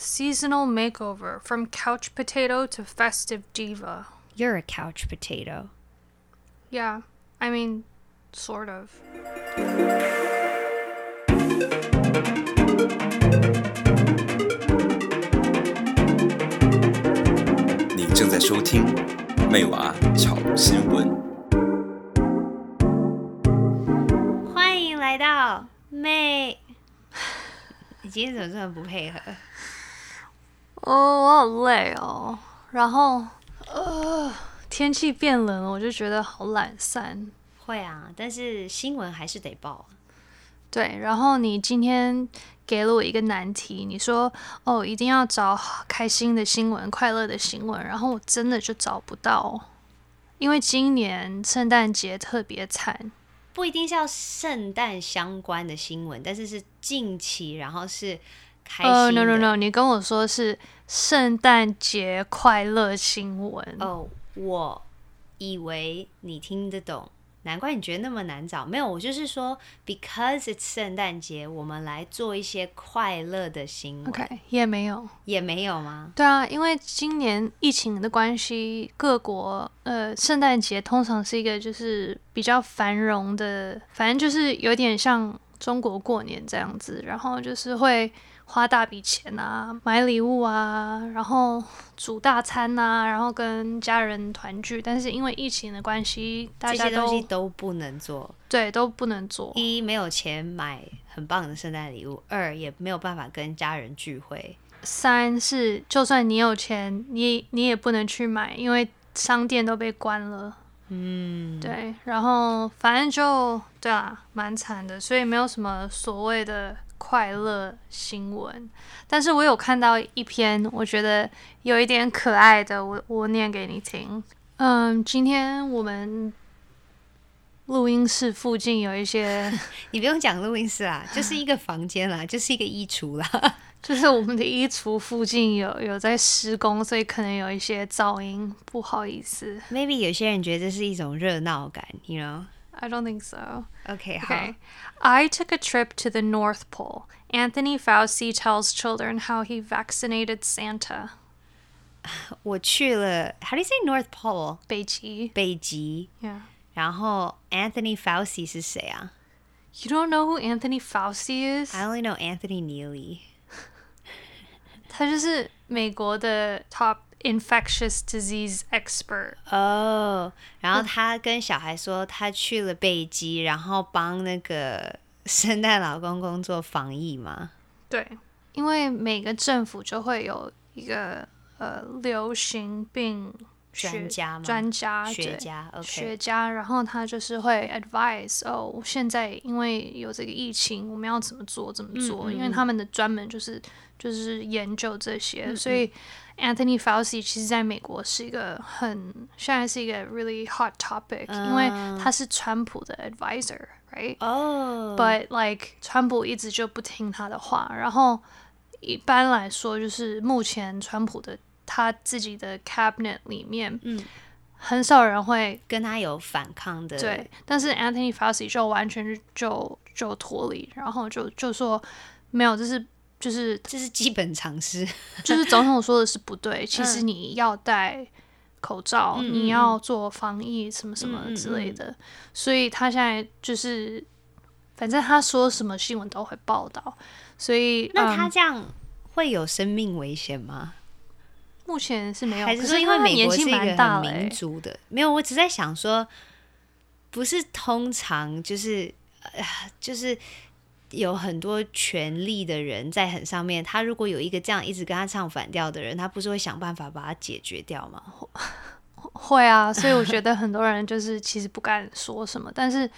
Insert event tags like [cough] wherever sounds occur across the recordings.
Seasonal makeover from couch potato to festive diva. You're a couch potato. Yeah, I mean, sort of. 你正在收听《妹娃炒新闻》。欢迎来到妹。你今天怎么这么不配合？ [sighs] 哦，我好累哦。然后，呃，天气变冷了，我就觉得好懒散。会啊，但是新闻还是得报。对，然后你今天给了我一个难题，你说哦，一定要找开心的新闻、快乐的新闻，然后我真的就找不到，因为今年圣诞节特别惨。不一定是要圣诞相关的新闻，但是是近期，然后是。哦、uh，no no no！你跟我说是圣诞节快乐新闻哦，oh, 我以为你听得懂，难怪你觉得那么难找。没有，我就是说，because it's 圣诞节，我们来做一些快乐的新闻。OK，也没有，也没有吗？对啊，因为今年疫情的关系，各国呃，圣诞节通常是一个就是比较繁荣的，反正就是有点像中国过年这样子，然后就是会。花大笔钱啊，买礼物啊，然后煮大餐啊，然后跟家人团聚。但是因为疫情的关系，大家都都不能做，对，都不能做。一没有钱买很棒的圣诞礼物，二也没有办法跟家人聚会。三是就算你有钱，你你也不能去买，因为商店都被关了。嗯，对，然后反正就对啊，蛮惨的，所以没有什么所谓的。快乐新闻，但是我有看到一篇，我觉得有一点可爱的，我我念给你听。嗯，今天我们录音室附近有一些，[laughs] 你不用讲录音室啦，就是一个房间啦，[laughs] 就是一个衣橱啦，[laughs] 就是我们的衣橱附近有有在施工，所以可能有一些噪音，不好意思。Maybe 有些人觉得这是一种热闹感，you know。I don't think so. Okay, okay. I took a trip to the North Pole. Anthony Fauci tells children how he vaccinated Santa. [sighs] 我去了，How do you say North Pole？北极。北极。Yeah. 然后 Anthony Fauci 是谁啊？You don't know who Anthony Fauci is? I only know Anthony Neely. [laughs] 他就是美国的 top infectious disease expert 哦，oh, 然后他跟小孩说他去了北极，然后帮那个圣诞老公公做防疫嘛。对，因为每个政府就会有一个呃流行病专家嘛，专家学家，okay. 学家，然后他就是会 advise 哦，现在因为有这个疫情，我们要怎么做怎么做？嗯嗯，因为他们的专门就是就是研究这些，所以。Anthony Fauci 其实在美国是一个很现在是一个 really hot topic，、uh, 因为他是川普的 advisor，right？哦、oh.，But like 川普一直就不听他的话，然后一般来说就是目前川普的他自己的 cabinet 里面，嗯，很少人会跟他有反抗的，对。但是 Anthony Fauci 就完全就就脱离，然后就就说没有，这是。就是这是基本常识，[laughs] 就是总统说的是不对。其实你要戴口罩，嗯、你要做防疫什么什么之类的。所以他现在就是，反正他说什么新闻都会报道。所以那他这样会有生命危险吗？目前是没有，还是说因为美国是一个很民主的？没有，我只在想说，不是通常就是呃就是。有很多权力的人在很上面，他如果有一个这样一直跟他唱反调的人，他不是会想办法把他解决掉吗？会啊，所以我觉得很多人就是其实不敢说什么，但是。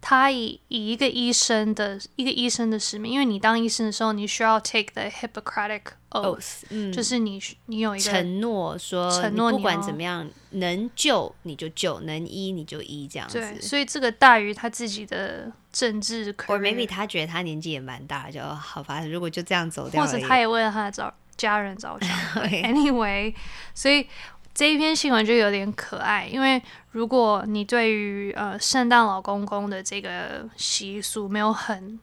他以以一个医生的一个医生的使命，因为你当医生的时候，你需要 take the Hippocratic oath，嗯，就是你你有一个承诺说，承诺不管怎么样能救你就救，能医你就医这样子。对，所以这个大于他自己的政治。或 maybe 他觉得他年纪也蛮大，就好吧。如果就这样走掉，或者他也为了他的找家人着想。[laughs] Anyway，所以。这一篇新闻就有点可爱，因为如果你对于呃圣诞老公公的这个习俗没有很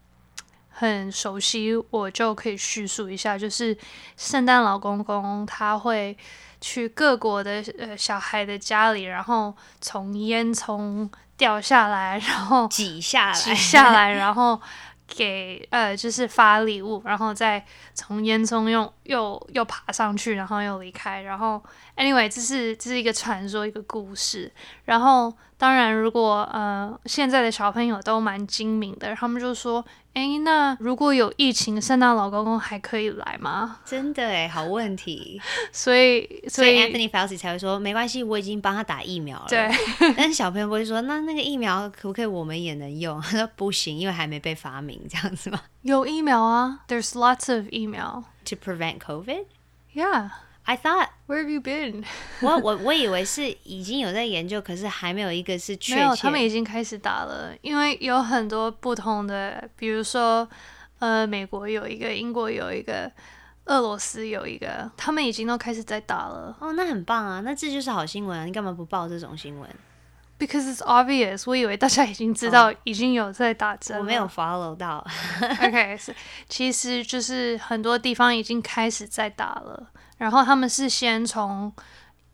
很熟悉，我就可以叙述一下，就是圣诞老公公他会去各国的呃小孩的家里，然后从烟囱掉下来，[laughs] 然后挤下来，挤下来，[laughs] 然后给呃就是发礼物，然后再从烟囱又又又爬上去，然后又离开，然后 anyway 这是这是一个传说，一个故事，然后。当然，如果呃现在的小朋友都蛮精明的，他们就说：“诶，那如果有疫情，圣诞老公公还可以来吗？” [laughs] 真的诶，好问题。[laughs] 所以，所以 Anthony Fauci 才会说：“没关系，我已经帮他打疫苗了。”对。[laughs] 但是小朋友不会说：“那那个疫苗可不可以我们也能用？”他说：“不行，因为还没被发明，这样子吗？”有疫苗啊，There's lots of email to prevent COVID. Yeah. I thought, [laughs] where have you been? [laughs] 我我我以为是已经有在研究，可是还没有一个是确切。没有，他们已经开始打了，因为有很多不同的，比如说，呃，美国有一个，英国有一个，俄罗斯有一个，他们已经都开始在打了。哦，那很棒啊，那这就是好新闻啊！你干嘛不报这种新闻？Because it's obvious，我以为大家已经知道已经有在打针。我没有 follow 到。OK，是，其实就是很多地方已经开始在打了。然后他们是先从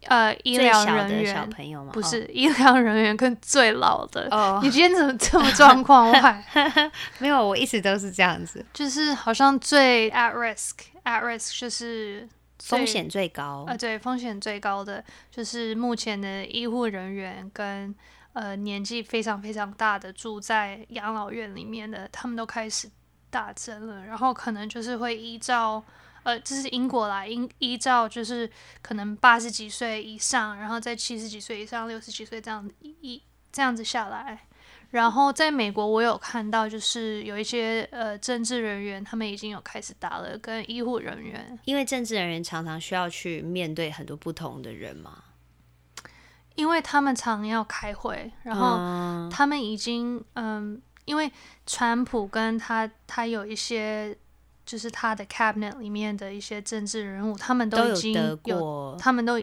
呃医疗人员，小朋友吗？不是、哦、医疗人员跟最老的。哦，你今天怎么这么状况？[laughs] 我还没有，我一直都是这样子，就是好像最 at risk，at risk 就是风险最高。呃，对，风险最高的就是目前的医护人员跟呃年纪非常非常大的住在养老院里面的，他们都开始打针了，然后可能就是会依照。呃，这是英国啦，依依照就是可能八十几岁以上，然后在七十几岁以上，六十几岁这样一一这样子下来。然后在美国，我有看到就是有一些呃政治人员，他们已经有开始打了，跟医护人员，因为政治人员常常需要去面对很多不同的人嘛，因为他们常要开会，然后他们已经嗯、呃，因为川普跟他他有一些。就是他的 cabinet 里面的一些政治人物，他们都已经有，过，他们都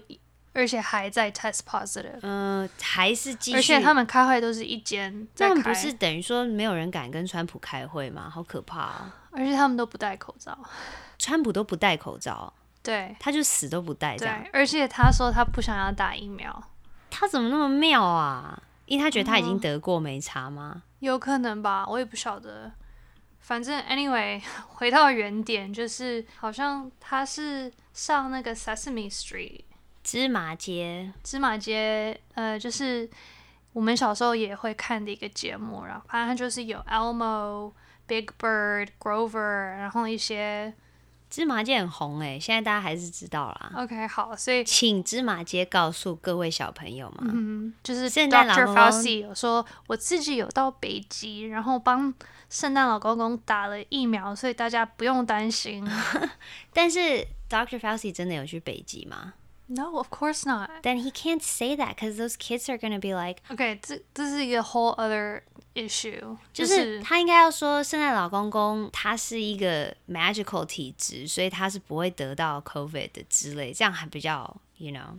而且还在 test positive，嗯、呃，还是继续，而且他们开会都是一间，他们不是等于说没有人敢跟川普开会吗？好可怕啊！而且他们都不戴口罩，[laughs] 川普都不戴口罩，对，他就死都不戴这样。对，而且他说他不想要打疫苗，他怎么那么妙啊？因为他觉得他已经得过没差吗？嗯、有可能吧，我也不晓得。反正 anyway，[laughs] 回到原点，就是好像他是上那个 Sesame Street 芝麻街，芝麻街，呃，就是我们小时候也会看的一个节目，然后反正就是有 Elmo、Big Bird、Grover，然后一些。芝麻街很红哎，现在大家还是知道啦。OK，好，所以请芝麻街告诉各位小朋友嘛，嗯，就是圣诞老公公有说，我自己有到北极，然后帮圣诞老公公打了疫苗，所以大家不用担心。[laughs] 但是 Dr. Fauci 真的有去北极吗？No, of course not. Then he can't say that because those kids are gonna be like, OK，这这是一个 whole other issue，就是他应该要说圣诞老公公他是一个 magical 体质，所以他是不会得到 COVID 的之类，这样还比较，you know。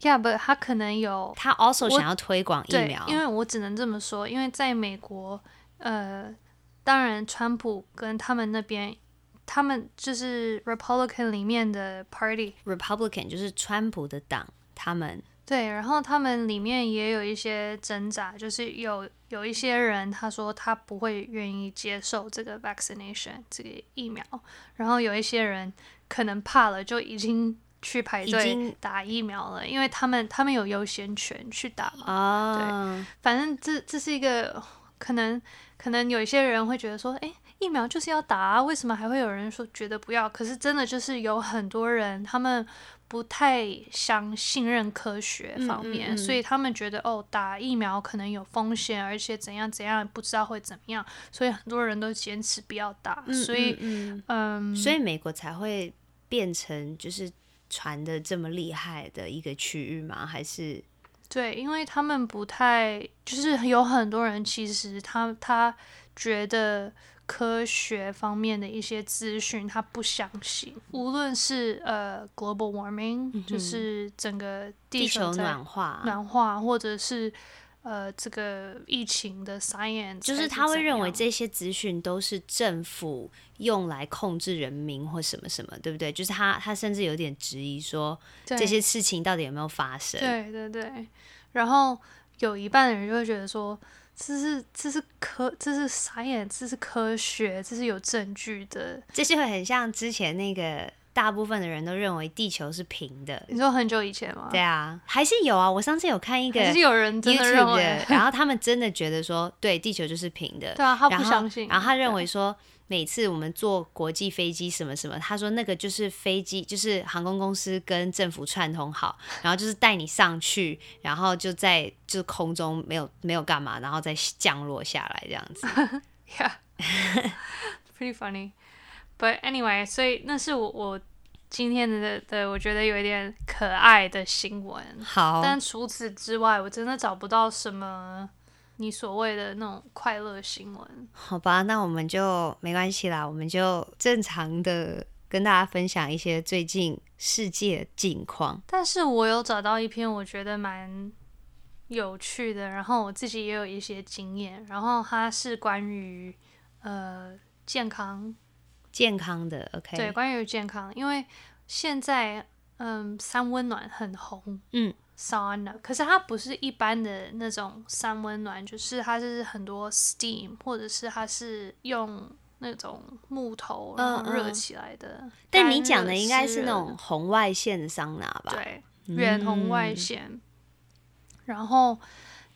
Yeah，but 他可能有，他 also 想要推广疫苗，因为我只能这么说，因为在美国，呃，当然川普跟他们那边。他们就是 Republican 里面的 Party，Republican 就是川普的党，他们对，然后他们里面也有一些挣扎，就是有有一些人他说他不会愿意接受这个 vaccination 这个疫苗，然后有一些人可能怕了，就已经去排队打疫苗了，因为他们他们有优先权去打嘛。啊，对，反正这这是一个可能，可能有一些人会觉得说，哎。疫苗就是要打啊，为什么还会有人说觉得不要？可是真的就是有很多人，他们不太相信任科学方面，嗯嗯嗯，所以他们觉得哦，打疫苗可能有风险，而且怎样怎样不知道会怎么样，所以很多人都坚持不要打。所以，嗯，所以美国才会变成就是传的这么厉害的一个区域吗？还是？对，因为他们不太，就是有很多人其实他他觉得。科学方面的一些资讯，他不相信。无论是呃，global warming，、嗯、就是整个地球，地球暖化，暖化，或者是呃，这个疫情的 science 就是他会认为这些资讯都是政府用来控制人民或什么什么，对不对？就是他他甚至有点质疑说这些事情到底有没有发生？对对对。然后有一半的人就会觉得说，这是这是科这是 science，这是科学，这是有证据的。这是会很像之前那个。大部分的人都认为地球是平的。你说很久以前吗？对啊，还是有啊。我上次有看一个，还是有人真的认为，然后他们真的觉得说，对，地球就是平的。对啊，他不相信。然后他认为说，每次我们坐国际飞机什么什么，他说那个就是飞机，就是航空公司跟政府串通好，然后就是带你上去，然后就在就空中没有没有干嘛，然后再降落下来这样子。[laughs] Yeah，pretty [laughs] funny。But anyway，所以那是我我今天的的我觉得有一点可爱的新闻。好，但除此之外，我真的找不到什么你所谓的那种快乐新闻。好吧，那我们就没关系啦，我们就正常的跟大家分享一些最近世界近况。但是我有找到一篇我觉得蛮有趣的，然后我自己也有一些经验，然后它是关于呃健康。健康的，OK。对，关于健康，因为现在嗯，三温暖很红，嗯，sauna，可是它不是一般的那种三温暖，就是它是很多 steam，或者是它是用那种木头然后热起来的。嗯嗯，但你讲的应该是那种红外线的桑拿吧？对，远红外线。嗯、然后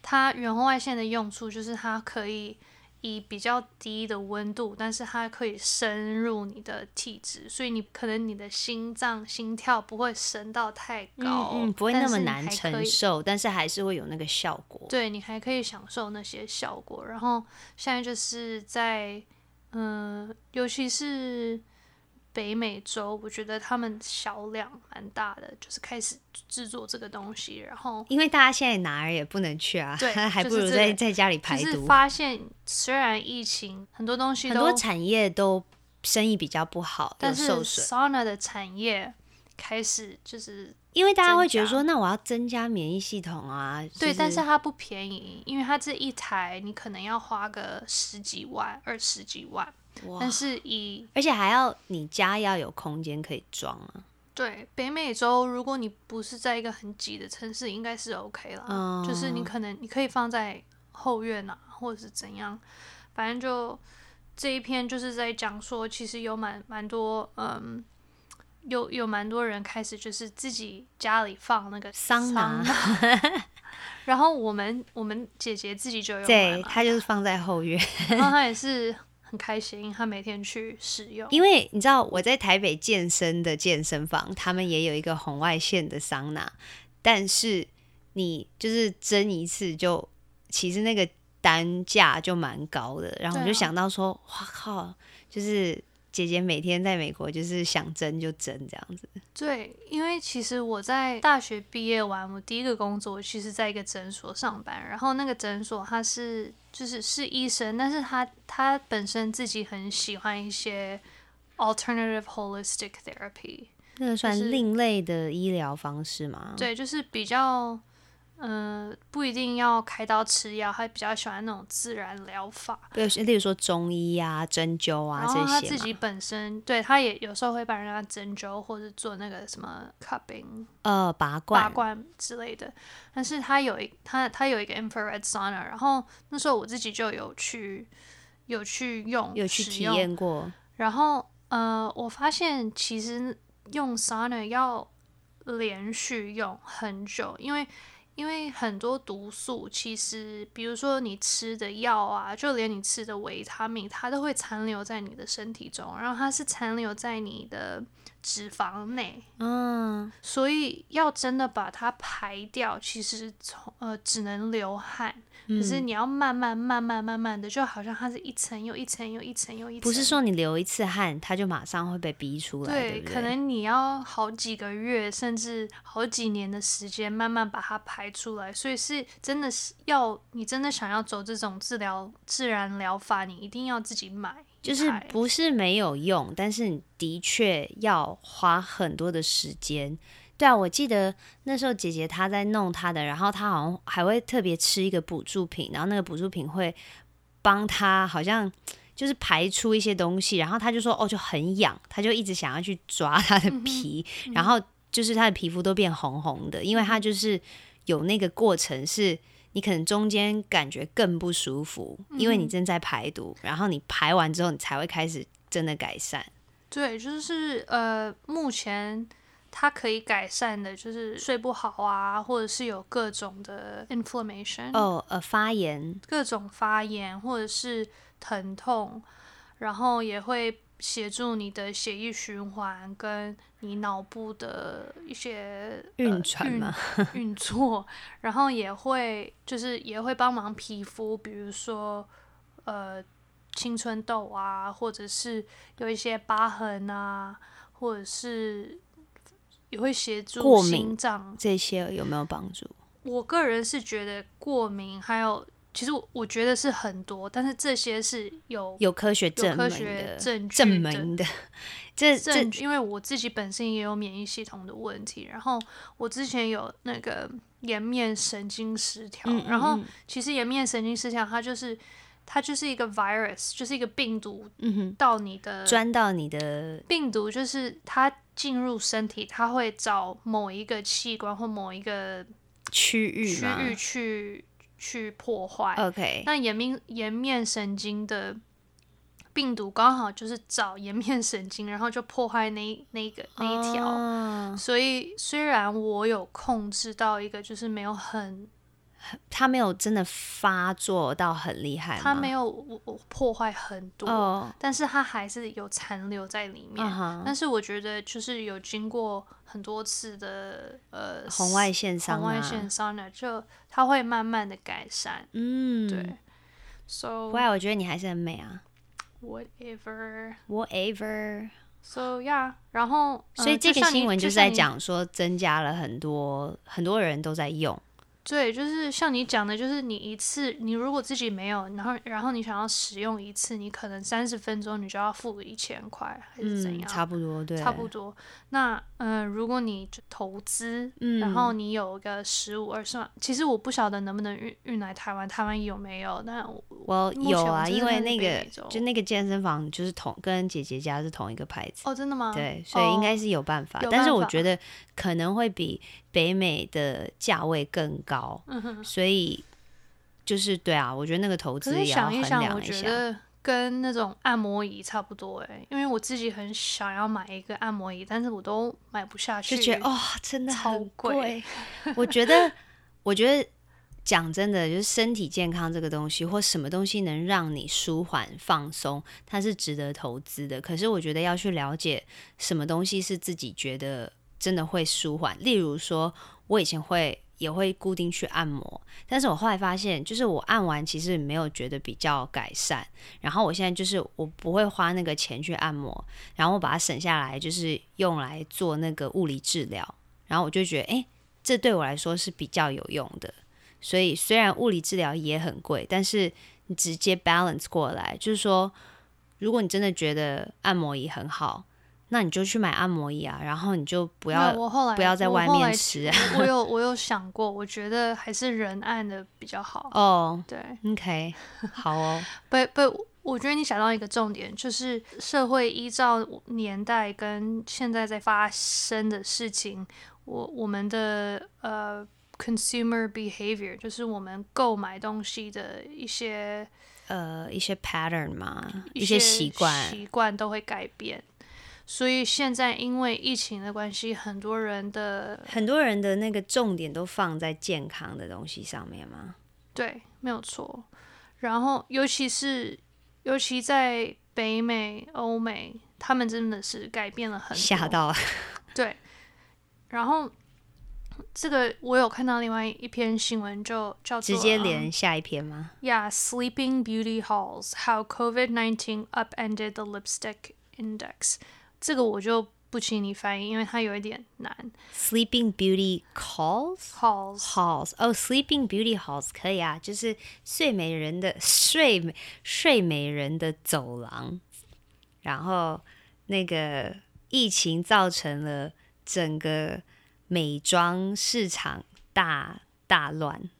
它远红外线的用处就是它可以。以比较低的温度，但是它可以深入你的体质，所以你可能你的心脏心跳不会升到太高，嗯，嗯，不会那么难承受，但是，还是会有那个效果。对，你还可以享受那些效果。然后现在就是在，嗯、呃，尤其是。北美洲，我觉得他们销量蛮大的，就是开始制作这个东西，然后因为大家现在哪儿也不能去啊，对，[laughs] 还不如在、这个、在家里排毒。就是发现虽然疫情很多东西都很多产业都生意比较不好，但是 sauna 的产业开始就是因为大家会觉得说，那我要增加免疫系统啊，对，就是、但是它不便宜，因为它这一台你可能要花个十几万、二十几万。哇但是以而且还要你家要有空间可以装啊。对，北美洲如果你不是在一个很挤的城市，应该是 OK 了。嗯，就是你可能你可以放在后院啊，或者是怎样，反正就这一篇就是在讲说，其实有蛮蛮多嗯，有有蛮多人开始就是自己家里放那个桑拿，[laughs] 然后我们我们姐姐自己就有，对，她就是放在后院，[laughs] 然后她也是。很开心，他每天去使用。因为你知道我在台北健身的健身房，他们也有一个红外线的桑拿，但是你就是蒸一次就，其实那个单价就蛮高的。然后我就想到说，哇靠，就是。姐姐每天在美国就是想争就争这样子。对，因为其实我在大学毕业完，我第一个工作其实在一个诊所上班，然后那个诊所他是就是是医生，但是他他本身自己很喜欢一些 alternative holistic therapy，那个算另类的医疗方式吗？对，就是比较。嗯、呃，不一定要开刀吃药，他比较喜欢那种自然疗法。对，例如说中医啊、针灸啊这些。然后他自己本身，对，他也有时候会帮人家针灸，或者做那个什么 cupping，呃，拔罐、拔罐之类的。但是他有一他他有一个 infrared sauna，然后那时候我自己就有去有去用，有去体验过。然后呃，我发现其实用 sauna 要连续用很久，因为。因为很多毒素，其实比如说你吃的药啊，就连你吃的维他命，它都会残留在你的身体中，然后它是残留在你的脂肪内。嗯，所以要真的把它排掉，其实从呃只能流汗。可是你要慢慢、慢慢、慢慢的，就好像它是一层又一层又一层又一层。不是说你流一次汗，它就马上会被逼出来。对，对对，可能你要好几个月，甚至好几年的时间，慢慢把它排出来。所以是真的是要你真的想要走这种治疗自然疗法，你一定要自己买就是不是没有用，但是你的确要花很多的时间。对啊，我记得那时候姐姐她在弄她的，然后她好像还会特别吃一个补助品，然后那个补助品会帮她好像就是排出一些东西，然后她就说哦就很痒，她就一直想要去抓她的皮，嗯嗯、然后就是她的皮肤都变红红的，因为她就是有那个过程是。你可能中间感觉更不舒服，因为你正在排毒，嗯、然后你排完之后，你才会开始真的改善。对，就是呃，目前它可以改善的，就是睡不好啊，或者是有各种的 inflammation 哦，呃，发炎，各种发炎或者是疼痛，然后也会。协助你的血液循环，跟你脑部的一些运转嘛，运作，然后也会就是也会帮忙皮肤，比如说呃青春痘啊，或者是有一些疤痕啊，或者是也会协助心脏这些有没有帮助？我个人是觉得过敏还有。其实我我觉得是很多，但是这些是有有科学证科学证据证明的。[laughs] 这这，因为我自己本身也有免疫系统的问题，然后我之前有那个颜面神经失调，嗯嗯嗯，然后其实颜面神经失调它就是它就是一个 virus，就是一个病毒，到你的钻到你的病毒，就是它进入身体，它会找某一个器官或某一个区域区域去。去破坏。OK，那颜面颜面神经的病毒刚好就是找颜面神经，然后就破坏那那个那一条。Oh. 所以虽然我有控制到一个，就是没有很。他没有真的发作到很厉害，他没有破坏很多，oh. 但是他还是有残留在里面。Uh huh. 但是我觉得就是有经过很多次的呃红外线桑拿，红外线桑拿就它会慢慢的改善。嗯，对。So，不过我觉得你还是很美啊。Whatever，whatever。So yeah，然后所以这个新闻就是在讲说增加了很多很多人都在用。对，就是像你讲的，就是你一次，你如果自己没有，然后然后你想要使用一次，你可能三十分钟你就要付一千块，还是怎样？嗯，差不多，对，差不多。那嗯、呃，如果你投资，嗯、然后你有个十五二十万，其实我不晓得能不能运运来台湾，台湾有没有？但我，我有啊，因为那个就那个健身房就是同跟姐姐家是同一个牌子。哦，真的吗？对，所以应该是有办法，哦、但是我觉得可能会比北美的价位更高，嗯、所以就是对啊，我觉得那个投资也要衡量一下。想一想，我觉得跟那种按摩椅差不多哎，因为我自己很想要买一个按摩椅，但是我都买不下去，就觉得哦，真的超贵。我觉得，我觉得讲真的，就是身体健康这个东西，或什么东西能让你舒缓放松，它是值得投资的。可是我觉得要去了解什么东西是自己觉得。真的会舒缓。例如说，我以前会也会固定去按摩，但是我后来发现，就是我按完其实没有觉得比较改善。然后我现在就是我不会花那个钱去按摩，然后我把它省下来，就是用来做那个物理治疗。然后我就觉得，诶，这对我来说是比较有用的。所以虽然物理治疗也很贵，但是你直接 balance 过来，就是说，如果你真的觉得按摩椅很好。那你就去买按摩椅啊，然后你就不要我后来不要在外面吃。我，我有我有想过，我觉得还是人按的比较好。哦，oh, 对，OK，好哦。[laughs] 不不，我觉得你想到一个重点，就是社会依照年代跟现在在发生的事情，我我们的呃 consumer behavior，就是我们购买东西的一些呃一些 pattern 嘛，一些习惯习惯都会改变。所以现在因为疫情的关系，很多人的很多人的那个重点都放在健康的东西上面吗？对，没有错。然后尤其是尤其在北美、欧美，他们真的是改变了很多。吓到了。对。然后这个我有看到另外一篇新闻，就叫做直接连下一篇吗？Yeah, Sleeping Beauty Halls: How COVID-19 Upended the Lipstick Index. 这个我就不请你翻译，因为它有一点难。Sleeping Beauty calls Halls Halls 哦，Sleeping Beauty Halls 可以啊，就是睡美人的 [laughs] 睡美睡美人的走廊然后那个疫情造成了整个美妆市场大大乱。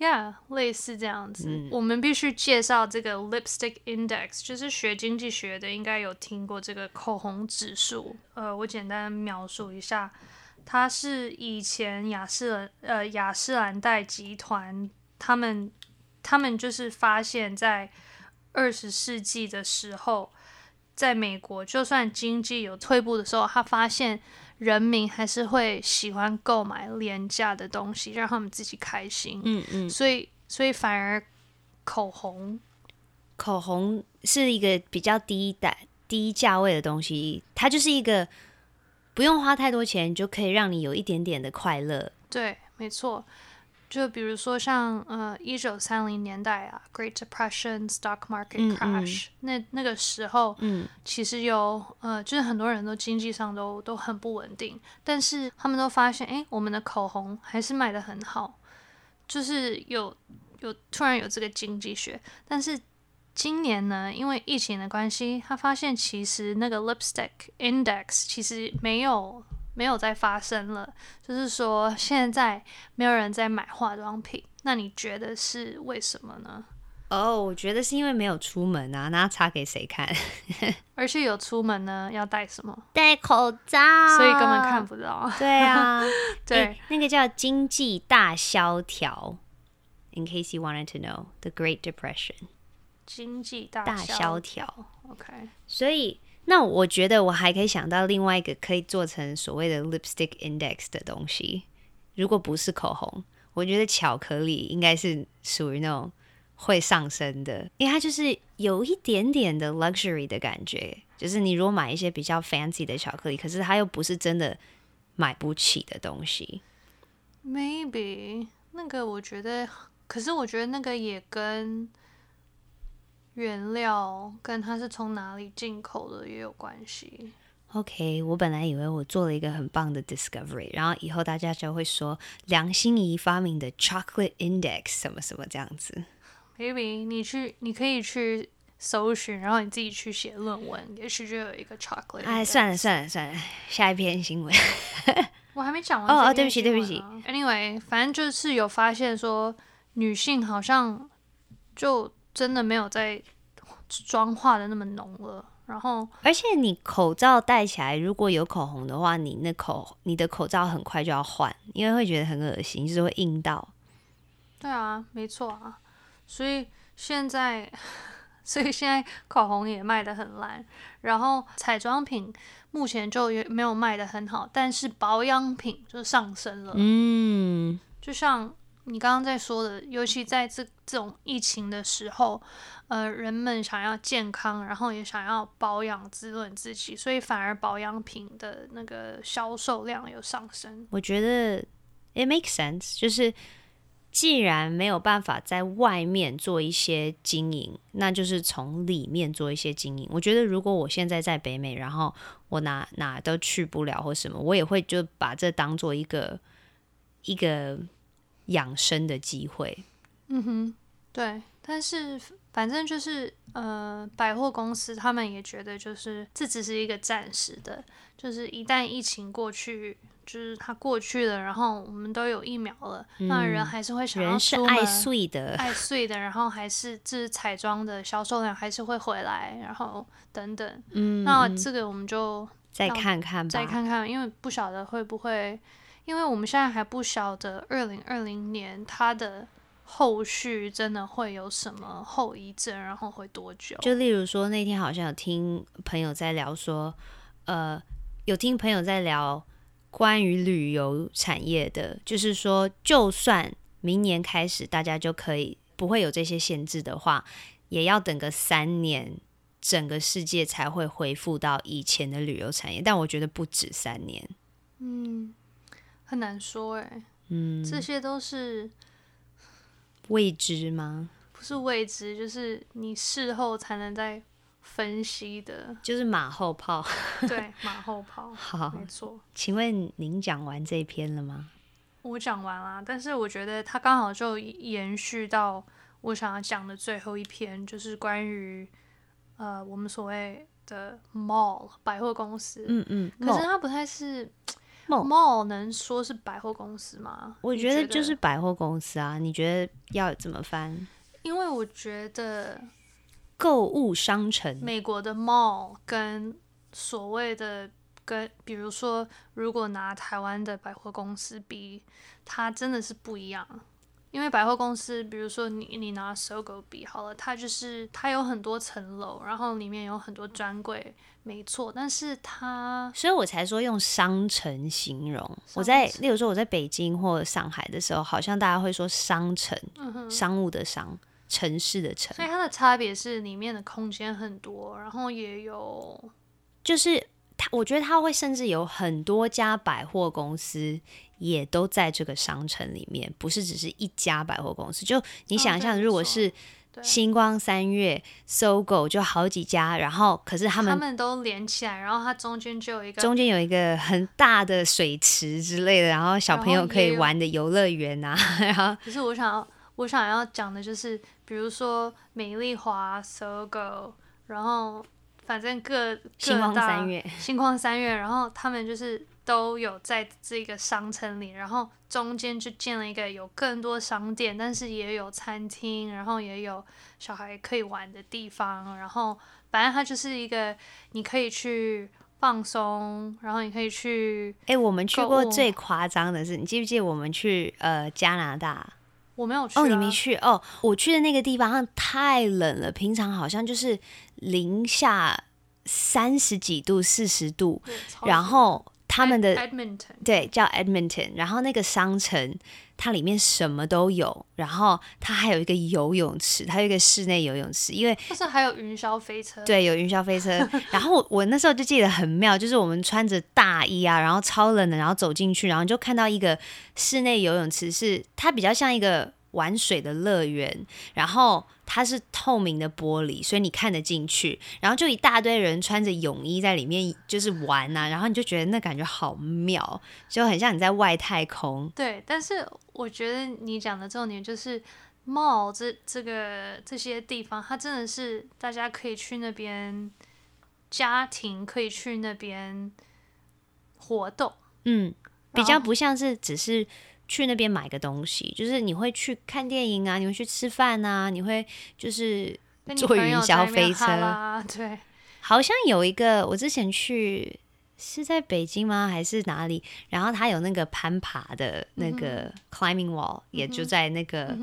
Yeah，类似这样子。嗯、我们必须介绍这个 Lipstick Index，就是学经济学的应该有听过这个口红指数。呃，我简单描述一下，它是以前雅诗呃雅诗兰黛集团他们他们就是发现，在二十世纪的时候，在美国就算经济有退步的时候，他发现。人民还是会喜欢购买廉价的东西，让他们自己开心。嗯嗯，所以所以反而口红，口红是一个比较低档、低价位的东西，它就是一个不用花太多钱就可以让你有一点点的快乐。对，没错。就比如说像呃一九三零年代啊，Great Depression Stock Market Crash，嗯嗯那那个时候，嗯，其实有呃，就是很多人都经济上都都很不稳定，但是他们都发现，哎，我们的口红还是卖的很好，就是有有突然有这个经济学。但是今年呢，因为疫情的关系，他发现其实那个 Lipstick Index 其实没有。没有再发生了，就是说现在没有人在买化妆品，那你觉得是为什么呢？哦，oh, 我觉得是因为没有出门啊，那擦给谁看？[laughs] 而且有出门呢，要戴什么？戴口罩，所以根本看不到。对啊，[laughs] 对、欸，那个叫经济大萧条。In case you wanted to know, the Great Depression，经济大大萧条。OK，所以。那我觉得我还可以想到另外一个可以做成所谓的 lipstick index 的东西，如果不是口红，我觉得巧克力应该是属于那种会上升的，因为它就是有一点点的 luxury 的感觉，就是你如果买一些比较 fancy 的巧克力，可是它又不是真的买不起的东西。Maybe 那个我觉得，可是我觉得那个也跟。原料跟它是从哪里进口的也有关系。OK，我本来以为我做了一个很棒的 discovery，然后以后大家就会说梁心怡发明的 chocolate index 什么什么这样子。Maybe 你去，你可以去搜寻，然后你自己去写论文，也许就有一个 chocolate。哎，算了算了算了，下一篇新闻。[laughs] 我还没讲完。哦哦，对不起对不起。Anyway，反正就是有发现说，女性好像就。真的没有在妆化的那么浓了，然后而且你口罩戴起来，如果有口红的话，你那口你的口罩很快就要换，因为会觉得很恶心，就是会硬到。对啊，没错啊，所以现在 [laughs] 所以现在口红也卖的很烂，然后彩妆品目前就也没有卖的很好，但是保养品就上升了。嗯，就像。你刚刚在说的，尤其在这这种疫情的时候，呃，人们想要健康，然后也想要保养滋润自己，所以反而保养品的那个销售量有上升。我觉得 it makes sense，就是既然没有办法在外面做一些经营，那就是从里面做一些经营。我觉得如果我现在在北美，然后我哪哪都去不了或什么，我也会就把这当做一个一个。养生的机会，嗯哼，对，但是反正就是呃，百货公司他们也觉得，就是这只是一个暂时的，就是一旦疫情过去，就是它过去了，然后我们都有疫苗了，嗯、那人还是会想要出门，爱睡的，爱碎的，然后还是这彩妆的销售量还是会回来，然后等等，嗯，那这个我们就再看看吧，再看看，因为不晓得会不会。因为我们现在还不晓得二零二零年它的后续真的会有什么后遗症，然后会多久？就例如说那天好像有听朋友在聊说，呃，有听朋友在聊关于旅游产业的，就是说，就算明年开始大家就可以不会有这些限制的话，也要等个三年，整个世界才会恢复到以前的旅游产业。但我觉得不止三年，嗯。很难说哎、欸，嗯，这些都是未知吗？不是未知，就是你事后才能再分析的，就是马后炮。对，[laughs] 马后炮。好，没错。请问您讲完这篇了吗？我讲完了，但是我觉得它刚好就延续到我想要讲的最后一篇，就是关于呃我们所谓的 mall 百货公司，嗯嗯，可是它不太是 mall，, mall 能说是百货公司吗？我觉得就是百货公司啊，你觉得要怎么翻？因为我觉得购物商城，美国的 mall 跟所谓的跟，比如说，如果拿台湾的百货公司比，它真的是不一样。因为百货公司，比如说你你拿 SOGO 比好了，它就是它有很多层楼，然后里面有很多专柜，没错。但是它，所以我才说用商城形容。我在，例如说我在北京或上海的时候，好像大家会说商城，嗯、商务的商，城市的城。所以它的差别是里面的空间很多，然后也有，就是它，我觉得他会甚至有很多家百货公司。也都在这个商城里面，不是只是一家百货公司。就你想象，如果是星光三越、SOGO，就好几家，然后可是他们他们都连起来，然后它中间就有一个中间有一个很大的水池之类的，然后小朋友可以玩的游乐园啊。[laughs] 然后，可是我想要我想要讲的就是，比如说美丽华、SOGO，然后反正各星光三月、新光三月，然后他们就是。都有在这个商城里，然后中间就建了一个有更多商店，但是也有餐厅，然后也有小孩可以玩的地方，然后反正它就是一个你可以去放松，然后你可以去。哎、欸，我们去过最夸张的是，你记不记得我们去呃加拿大？我没有去、啊、哦，你没去哦。我去的那个地方太冷了，平常好像就是零下三十几度、四十度，然后。他们的 Edmonton 对叫 Edmonton，然后那个商城它里面什么都有，然后它还有一个游泳池，它有一个室内游泳池，因为它是还有云霄飞车，对，有云霄飞车。[laughs] 然后我，我那时候就记得很妙，就是我们穿着大衣啊，然后超冷的，然后走进去，然后就看到一个室内游泳池是，是它比较像一个。玩水的乐园，然后它是透明的玻璃，所以你看得进去。然后就一大堆人穿着泳衣在里面，就是玩啊。然后你就觉得那感觉好妙，就很像你在外太空。对，但是我觉得你讲的重点就是 mall 这这个这些地方，它真的是大家可以去那边，家庭可以去那边活动。嗯，比较不像是只是。去那边买个东西，就是你会去看电影啊，你会去吃饭啊，你会就是坐云霄飞车。对，好像有一个，我之前去是在北京吗？还是哪里？然后它有那个攀爬的那个 climbing wall，、嗯、也就在那个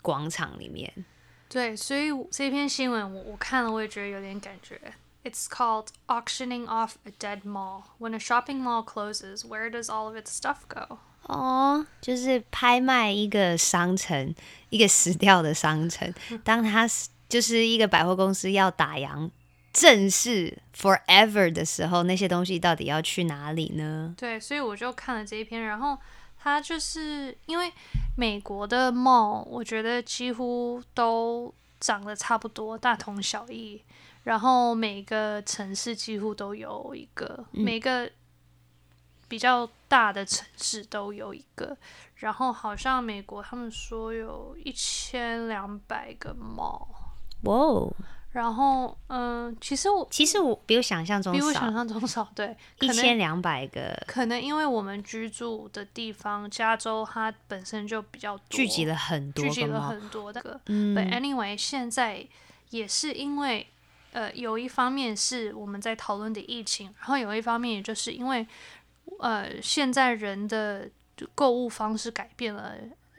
广场里面、嗯。对，所以这篇新闻我我看了，我也觉得有点感觉。It's called auctioning off a dead mall. When a shopping mall closes, where does all of its stuff go? 哦，就是拍卖一个商城，一个死掉的商城。当它就是一个百货公司要打烊正式 forever 的时候，那些东西到底要去哪里呢？对，所以我就看了这一篇，然后它就是因为美国的 mall，我觉得几乎都长得差不多，大同小异。然后每个城市几乎都有一个，嗯、每个。比较大的城市都有一个，然后好像美国他们说有一千两百个 mall，哇哦！然后嗯，其实我其实我比我想象中少，比我想象中少，对，一千两百个，可能因为我们居住的地方加州它本身就比较多，聚集了很多，聚集了很多的个，嗯，But anyway，现在也是因为呃，有一方面是我们在讨论的疫情，然后有一方面也就是因为。呃，现在人的购物方式改变了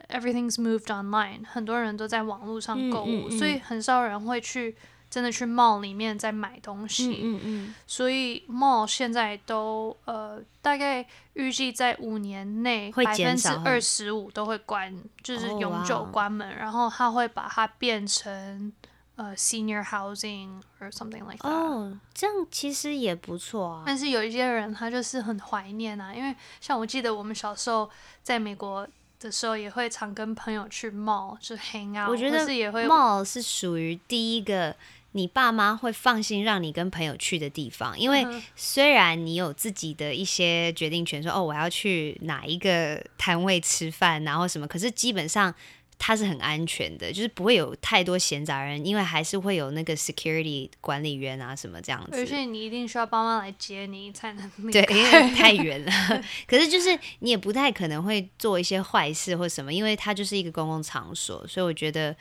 ，everything's moved online，很多人都在网络上购物，嗯嗯嗯，所以很少人会去真的去 mall 里面再买东西。嗯嗯嗯，所以 mall 现在都呃，大概预计在五年内百分之二十五都会关，就是永久关门，oh, 然后它会把它变成。呃、uh，senior housing or something like that。哦，这样其实也不错啊。但是有一些人他就是很怀念啊，因为像我记得我们小时候在美国的时候，也会常跟朋友去 mall 就 hang out。我觉得 mall 是属于第一个你爸妈会放心让你跟朋友去的地方，因为虽然你有自己的一些决定权说，说哦我要去哪一个摊位吃饭，然后什么，可是基本上。它是很安全的，就是不会有太多闲杂人，因为还是会有那个 security 管理员啊什么这样子。而且你一定需要爸妈来接你才能对，因为太远了。[laughs] 可是就是你也不太可能会做一些坏事或什么，因为它就是一个公共场所，所以我觉得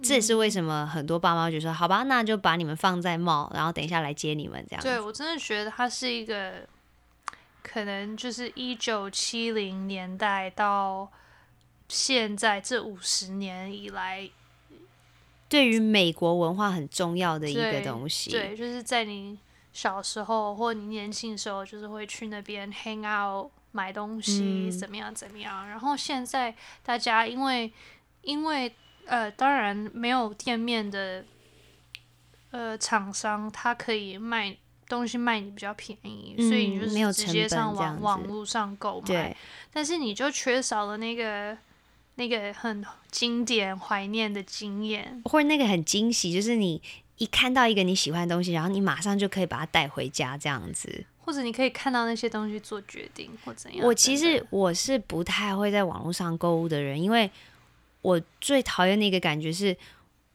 这也是为什么很多爸妈就说：“好吧，那就把你们放在 mall，然后等一下来接你们这样。”对，我真的觉得它是一个。可能就是一九七零年代到现在这五十年以来，对于美国文化很重要的一个东西。对，对，就是在你小时候或你年轻的时候，就是会去那边 hang out 买东西，怎么样怎么样。嗯、然后现在大家因为因为呃，当然没有店面的呃厂商，他可以卖。东西卖你比较便宜，嗯、所以你就是直接上网网络上购买。但是你就缺少了那个那个很经典怀念的经验，或者那个很惊喜，就是你一看到一个你喜欢的东西，然后你马上就可以把它带回家这样子，或者你可以看到那些东西做决定或怎样。我其实我是不太会在网络上购物的人，因为我最讨厌的一个感觉是。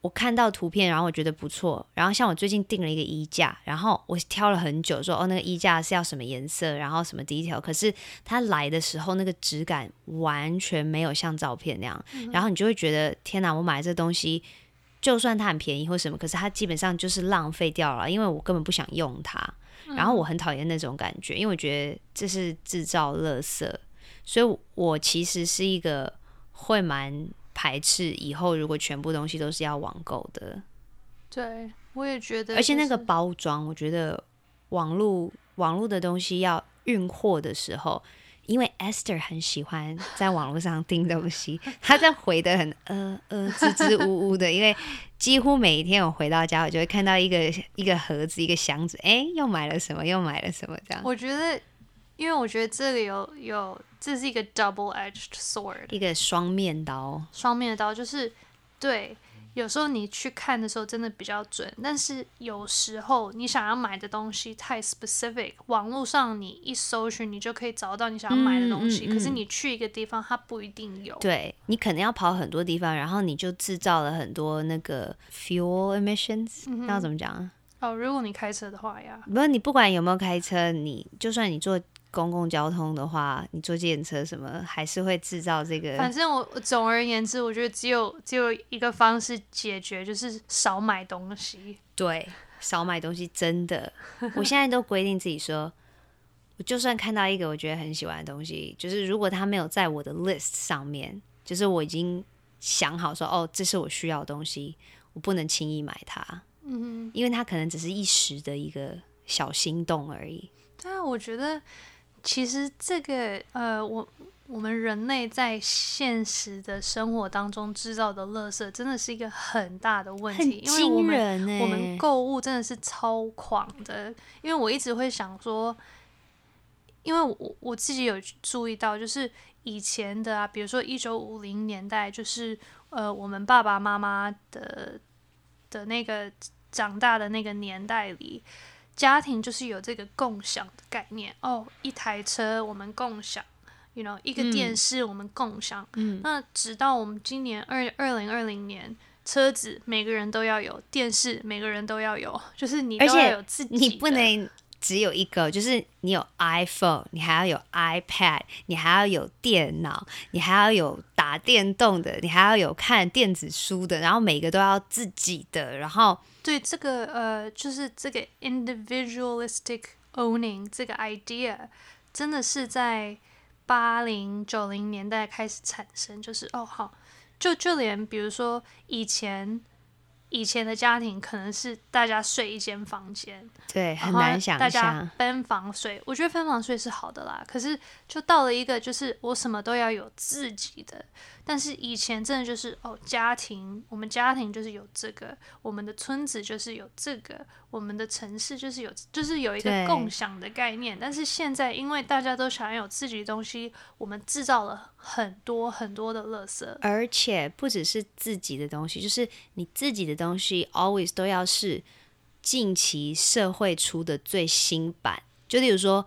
我看到图片，然后我觉得不错，然后像我最近订了一个衣架，然后我挑了很久，说哦，那个衣架是要什么颜色，然后什么 detail，可是它来的时候那个质感完全没有像照片那样，嗯、然后你就会觉得天哪，我买这东西，就算它很便宜或什么，可是它基本上就是浪费掉了，因为我根本不想用它，然后我很讨厌那种感觉，因为我觉得这是制造垃圾，所以我其实是一个会蛮。排斥以后如果全部东西都是要网购的，对，我也觉得，而且那个包装，我觉得网络网络的东西要运货的时候，因为 Esther 很喜欢在网络上订东西，她在回的很呃呃支支吾吾的，因为几乎每一天我回到家，我就会看到一个一个盒子一个箱子，哎，又买了什么，又买了什么这样。我觉得，因为我觉得这里有有。这是一个 double-edged sword，一个双面刀。双面刀就是，对，有时候你去看的时候真的比较准，但是有时候你想要买的东西太 specific，网络上你一搜寻，你就可以找到你想要买的东西，嗯嗯嗯、可是你去一个地方，它不一定有。对，你可能要跑很多地方，然后你就制造了很多那个 fuel emissions，那、嗯、要怎么讲啊？哦，如果你开车的话呀，不是你不管有没有开车，你就算你坐。公共交通的话，你坐计程车什么还是会制造这个。反正我总而言之，我觉得只有只有一个方式解决，就是少买东西。对，少买东西真的。我现在都规定自己说，我就算看到一个我觉得很喜欢的东西，就是如果它没有在我的 list 上面，就是我已经想好说，哦，这是我需要的东西，我不能轻易买它。嗯哼，因为它可能只是一时的一个小心动而已。对啊，我觉得。其实这个呃，我我们人类在现实的生活当中制造的垃圾，真的是一个很大的问题。因为我们我们购物真的是超狂的。因为我一直会想说，因为我我自己有注意到，就是以前的啊，比如说一九五零年代，就是呃，我们爸爸妈妈的的那个长大的那个年代里。家庭就是有这个共享的概念哦，一台车我们共享，you know，一个电视我们共享。嗯，那直到我们今年二二零二零年，车子每个人都要有，电视每个人都要有，[laughs] 就是你都要有自己，你不能只有一个，就是你有 iPhone，你还要有 iPad，你还要有电脑，你还要有打电动的，你还要有看电子书的，然后每个都要自己的，然后。对这个呃，就是这个 individualistic owning 这个 idea，真的是在八零九零年代开始产生。就是哦，好，就就连比如说以前。以前的家庭可能是大家睡一间房间，对，很难想象大家分房睡。我觉得分房睡是好的啦，可是就到了一个就是我什么都要有自己的。但是以前真的就是哦，家庭，我们家庭就是有这个，我们的村子就是有这个，我们的城市就是有，就是有一个共享的概念。但是现在因为大家都想要有自己的东西，我们制造了很多很多的垃圾，而且不只是自己的东西，就是你自己的东西 always 都要是近期社会出的最新版。就例如说。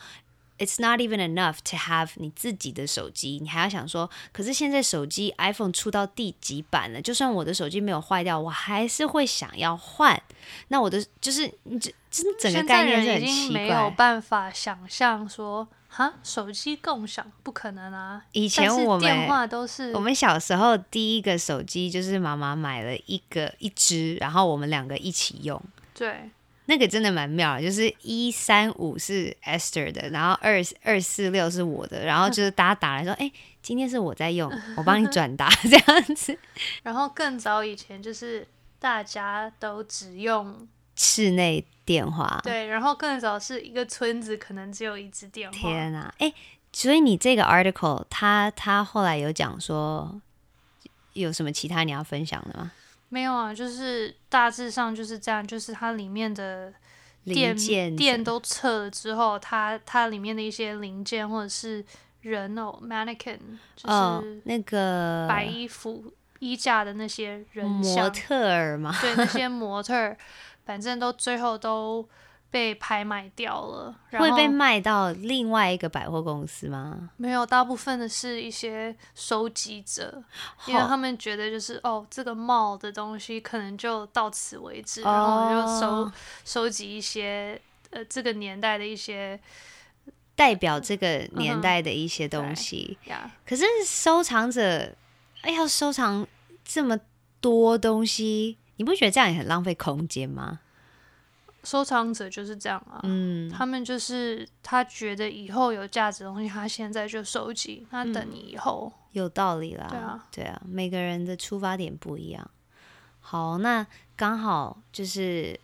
It's not even enough to have 你自己的手机，你还要想说，可是现在手机 iPhone 出到第几版了？就算我的手机没有坏掉，我还是会想要换。那我的就是你这这整个概念是很奇怪。没有办法想象说，哈，手机共享不可能啊！以前我们电话都是我们小时候第一个手机就是妈妈买了一个一只，然后我们两个一起用。对。那个真的蛮妙的，就是一三五是 Esther 的，然后二二四六是我的，然后就是大家打来说，[laughs] 哎、欸，今天是我在用，[laughs] 我帮你转达 [laughs] 这样子。然后更早以前就是大家都只用室内电话，对，然后更早是一个村子可能只有一支电话。天啊，哎、欸，所以你这个 article，他他后来有讲说有什么其他你要分享的吗？没有啊，就是大致上就是这样，就是它里面的电件电都撤了之后，它它里面的一些零件或者是人偶 mannequin，就是那个白衣服衣架的那些人像模特儿嘛，对，那些 [laughs] 模特儿，反正都最后都。被拍卖掉了，会被卖到另外一个百货公司吗？没有，大部分的是一些收集者，因为他们觉得就是哦，这个 mall 的东西可能就到此为止，然后就收、哦、收集一些呃这个年代的一些代表这个年代的一些东西。嗯、可是收藏者哎要收藏这么多东西，你不觉得这样也很浪费空间吗？收藏者就是这样啊，嗯，他们就是他觉得以后有价值的东西，他现在就收集，那等你以后、嗯、有道理啦，对啊，对啊，每个人的出发点不一样。好，那刚好就是。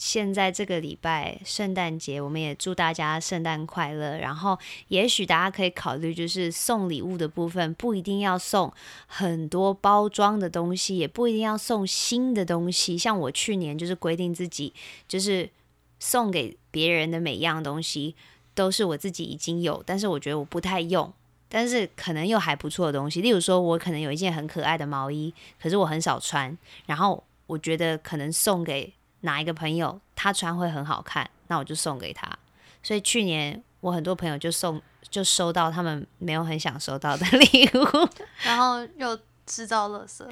现在这个礼拜圣诞节，我们也祝大家圣诞快乐。然后，也许大家可以考虑，就是送礼物的部分，不一定要送很多包装的东西，也不一定要送新的东西。像我去年就是规定自己，就是送给别人的每一样东西都是我自己已经有，但是我觉得我不太用，但是可能又还不错的东西。例如说，我可能有一件很可爱的毛衣，可是我很少穿，然后我觉得可能送给。哪一个朋友他穿会很好看，那我就送给他。所以去年我很多朋友就送就收到他们没有很想收到的礼物，然后又制造垃圾。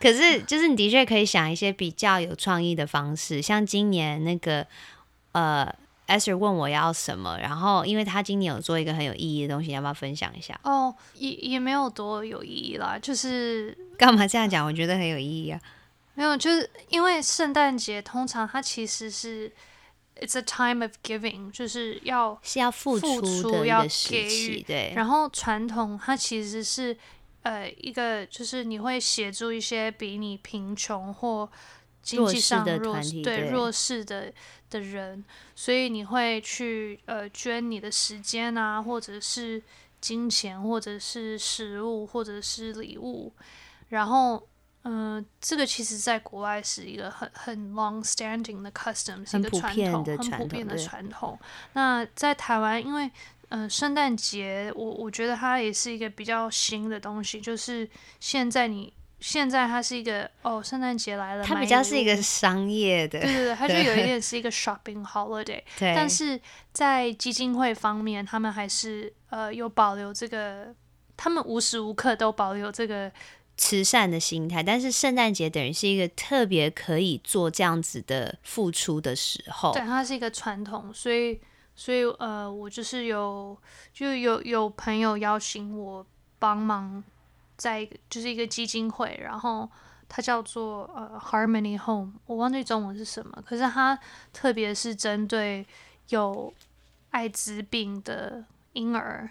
可是就是你的确可以想一些比较有创意的方式，像今年那个呃，Esther 问我要什么，然后因为他今年有做一个很有意义的东西，要不要分享一下？哦，也也没有多有意义啦，就是干嘛这样讲？我觉得很有意义啊。没有，就是因为圣诞节通常它其实是 it's a time of giving，就是要是要付出要给予，对。然后传统它其实是呃一个就是你会协助一些比你贫穷或经济上弱弱势对弱势的的人，所以你会去呃捐你的时间啊，或者是金钱，或者是食物，或者是礼物，然后。嗯、呃，这个其实在国外是一个很很 long standing 的 custom，是一个传统，很普遍的传统。那在台湾，因为嗯、呃，圣诞节，我我觉得它也是一个比较新的东西，就是现在你现在它是一个哦，圣诞节来了，它比较是一个商业的，对对对，它就有一 [laughs] 点是一个 shopping holiday。对，但是在基金会方面，他们还是呃有保留这个，他们无时无刻都保留这个。慈善的心态，但是圣诞节等于是一个特别可以做这样子的付出的时候。对，它是一个传统，所以，所以，呃，我就是有，就有有朋友邀请我帮忙，在就是一个基金会，然后它叫做呃 Harmony Home，我忘记中文是什么，可是它特别是针对有艾滋病的婴儿，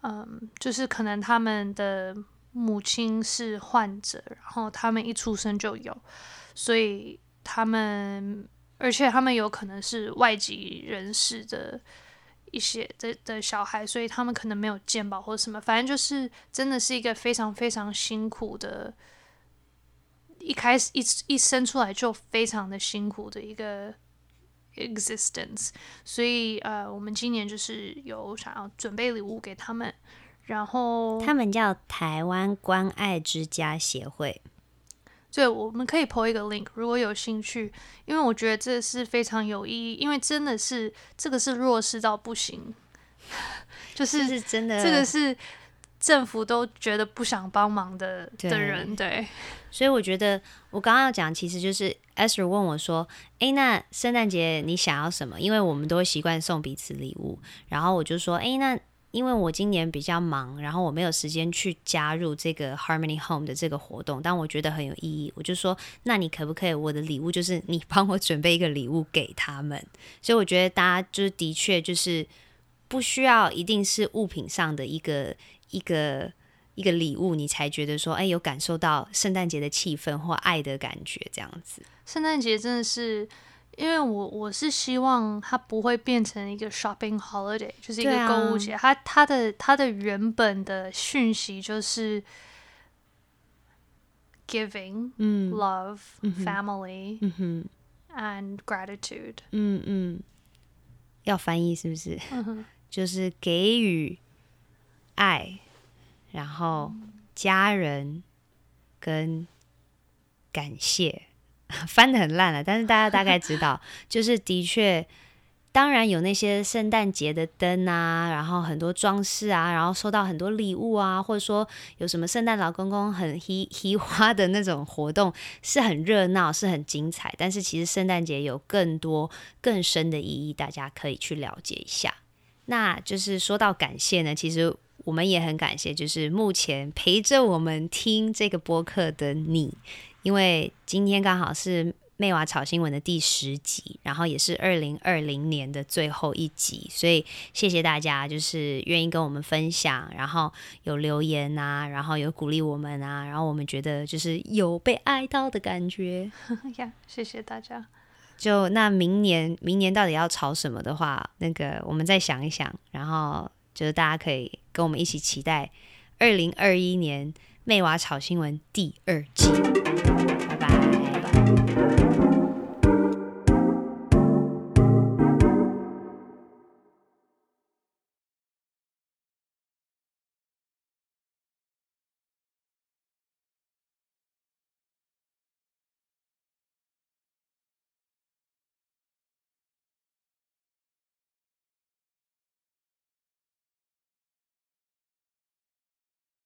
嗯，就是可能他们的。母亲是患者，然后他们一出生就有，所以他们，而且他们有可能是外籍人士的一些的的小孩，所以他们可能没有健保或什么，反正就是真的是一个非常非常辛苦的，一开始一一生出来就非常的辛苦的一个 existence，所以呃，我们今年就是有想要准备礼物给他们。然后他们叫台湾关爱之家协会，对，我们可以 po 一个 link，如果有兴趣，因为我觉得这是非常有意义，因为真的是这个是弱势到不行 [laughs] 就是是真的，这个是政府都觉得不想帮忙的的人，对。所以我觉得我刚刚要讲，其实就是 Esther 问我说：“诶，那圣诞节你想要什么？”因为我们都会习惯送彼此礼物，然后我就说：“诶，那因为我今年比较忙，然后我没有时间去加入这个 Harmony Home 的这个活动，但我觉得很有意义。我就说，那你可不可以？我的礼物就是你 [laughs] 帮我准备一个礼物给他们。所以我觉得大家就是的确就是不需要一定是物品上的一个一个。”一个礼物，你才觉得说，哎，有感受到圣诞节的气氛或爱的感觉，这样子。圣诞节真的是，因为我我是希望它不会变成一个 shopping holiday，就是一个购物节。它它的它的原本的讯息就是 giving，嗯，love，嗯，family，嗯哼，and gratitude，嗯嗯，要翻译是不是？嗯、就是给予爱。然后家人跟感谢 [laughs] 翻得很烂了，但是大家大概知道，就是的确，当然有那些圣诞节的灯啊，然后很多装饰啊，然后收到很多礼物啊，或者说有什么圣诞老公公很嘻嘻花的那种活动，是很热闹，是很精彩。但是其实圣诞节有更多更深的意义，大家可以去了解一下。那就是说到感谢呢，其实。我们也很感谢，就是目前陪着我们听这个播客的你，因为今天刚好是妹娃炒新闻的第十集，然后也是二零二零年的最后一集，所以谢谢大家，就是愿意跟我们分享，然后有留言啊，然后有鼓励我们啊，然后我们觉得就是有被爱到的感觉 [laughs] 呀，谢谢大家。就那明年，明年到底要炒什么的话，那个我们再想一想，然后。就是大家可以跟我们一起期待二零二一年《妹娃炒新闻》第二季。